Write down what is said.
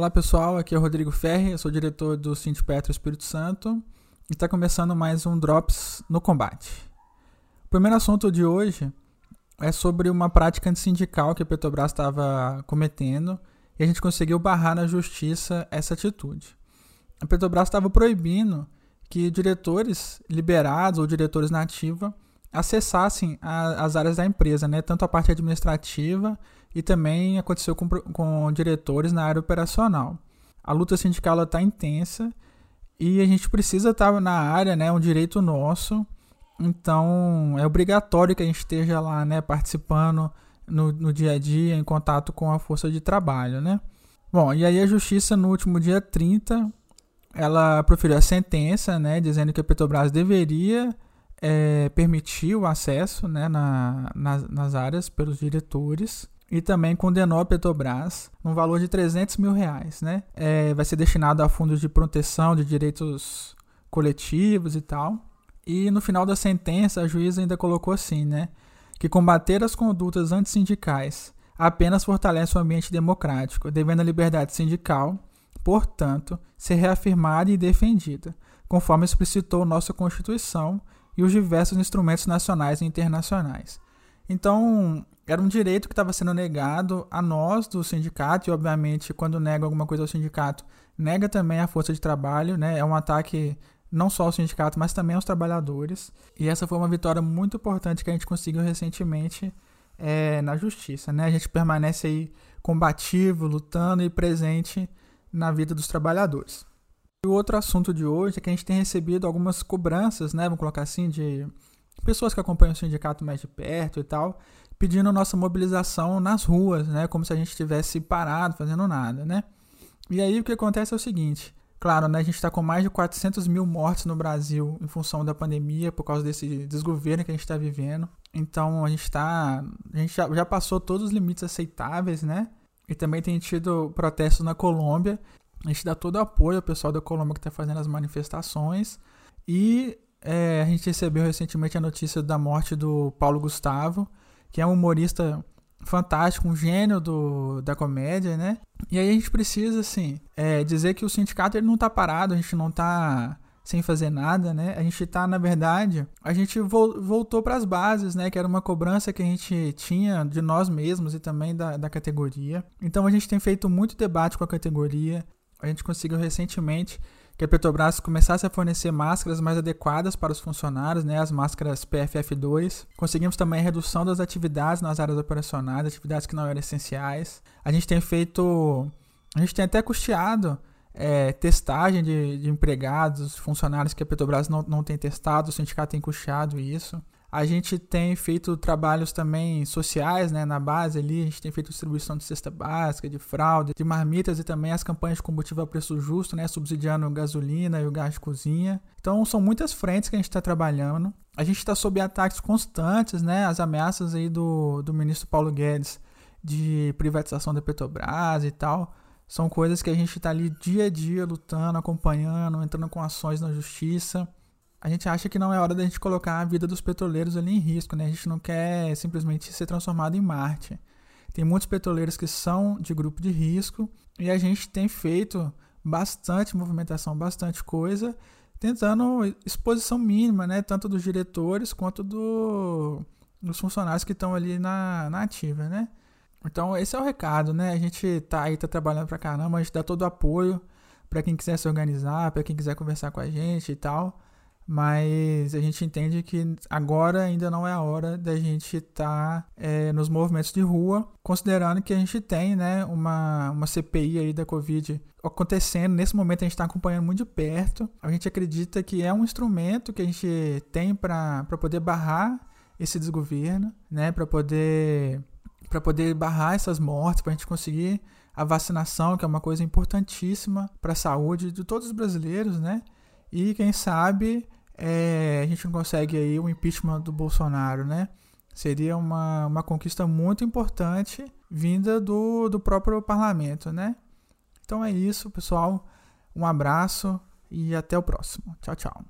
Olá pessoal, aqui é o Rodrigo Ferri, eu sou diretor do Cinti Petro Espírito Santo e está começando mais um Drops no Combate. O primeiro assunto de hoje é sobre uma prática antissindical que a Petrobras estava cometendo e a gente conseguiu barrar na justiça essa atitude. A Petrobras estava proibindo que diretores liberados ou diretores na ativa acessassem a, as áreas da empresa, né? tanto a parte administrativa e também aconteceu com, com diretores na área operacional. A luta sindical está intensa e a gente precisa estar tá na área, né? É um direito nosso. Então é obrigatório que a gente esteja lá, né? Participando no, no dia a dia, em contato com a força de trabalho, né? Bom, e aí a justiça no último dia 30, ela proferiu a sentença, né? Dizendo que a Petrobras deveria é, permitir o acesso né, na, nas, nas áreas pelos diretores e também condenou a Petrobras um valor de 300 mil reais, né? É, vai ser destinado a fundos de proteção de direitos coletivos e tal. E no final da sentença, a juíza ainda colocou assim, né? Que combater as condutas antissindicais apenas fortalece o ambiente democrático, devendo a liberdade sindical, portanto, ser reafirmada e defendida, conforme explicitou nossa Constituição e os diversos instrumentos nacionais e internacionais. Então, era um direito que estava sendo negado a nós do sindicato, e obviamente, quando nega alguma coisa ao sindicato, nega também a força de trabalho, né? É um ataque não só ao sindicato, mas também aos trabalhadores. E essa foi uma vitória muito importante que a gente conseguiu recentemente é, na justiça, né? A gente permanece aí combativo, lutando e presente na vida dos trabalhadores. E o outro assunto de hoje é que a gente tem recebido algumas cobranças, né? Vamos colocar assim, de pessoas que acompanham o sindicato mais de perto e tal, pedindo nossa mobilização nas ruas, né? Como se a gente estivesse parado, fazendo nada, né? E aí o que acontece é o seguinte. Claro, né, a gente está com mais de 400 mil mortes no Brasil em função da pandemia, por causa desse desgoverno que a gente está vivendo. Então a gente está. A gente já, já passou todos os limites aceitáveis, né? E também tem tido protestos na Colômbia. A gente dá todo o apoio ao pessoal da Colômbia que está fazendo as manifestações. E é, a gente recebeu recentemente a notícia da morte do Paulo Gustavo, que é um humorista fantástico, um gênio do, da comédia, né? E aí a gente precisa, assim, é, dizer que o sindicato ele não está parado, a gente não está sem fazer nada, né? A gente está, na verdade, a gente vo voltou para as bases, né? Que era uma cobrança que a gente tinha de nós mesmos e também da, da categoria. Então a gente tem feito muito debate com a categoria. A gente conseguiu recentemente que a Petrobras começasse a fornecer máscaras mais adequadas para os funcionários, né, as máscaras PFF2. Conseguimos também a redução das atividades nas áreas operacionais, atividades que não eram essenciais. A gente tem feito, a gente tem até custeado é, testagem de, de, empregados, funcionários que a Petrobras não, não tem testado, o sindicato tem custeado isso. A gente tem feito trabalhos também sociais, né, na base ali, a gente tem feito distribuição de cesta básica, de fralda, de marmitas e também as campanhas de combustível a preço justo, né, subsidiando gasolina e o gás de cozinha. Então são muitas frentes que a gente está trabalhando. A gente está sob ataques constantes, né, as ameaças aí do, do ministro Paulo Guedes de privatização da Petrobras e tal. São coisas que a gente está ali dia a dia lutando, acompanhando, entrando com ações na justiça a gente acha que não é hora da gente colocar a vida dos petroleiros ali em risco, né? A gente não quer simplesmente ser transformado em Marte. Tem muitos petroleiros que são de grupo de risco e a gente tem feito bastante movimentação, bastante coisa, tentando exposição mínima, né? Tanto dos diretores quanto do, dos funcionários que estão ali na, na ativa, né? Então esse é o recado, né? A gente tá aí, tá trabalhando pra caramba, a gente dá todo o apoio para quem quiser se organizar, para quem quiser conversar com a gente e tal mas a gente entende que agora ainda não é a hora da gente estar tá, é, nos movimentos de rua, considerando que a gente tem né, uma, uma CPI aí da Covid acontecendo. Nesse momento a gente está acompanhando muito de perto. A gente acredita que é um instrumento que a gente tem para poder barrar esse desgoverno, né, para poder para poder barrar essas mortes, para a gente conseguir a vacinação, que é uma coisa importantíssima para a saúde de todos os brasileiros, né? E quem sabe é, a gente não consegue aí o impeachment do Bolsonaro, né? Seria uma, uma conquista muito importante vinda do, do próprio parlamento, né? Então é isso, pessoal. Um abraço e até o próximo. Tchau, tchau.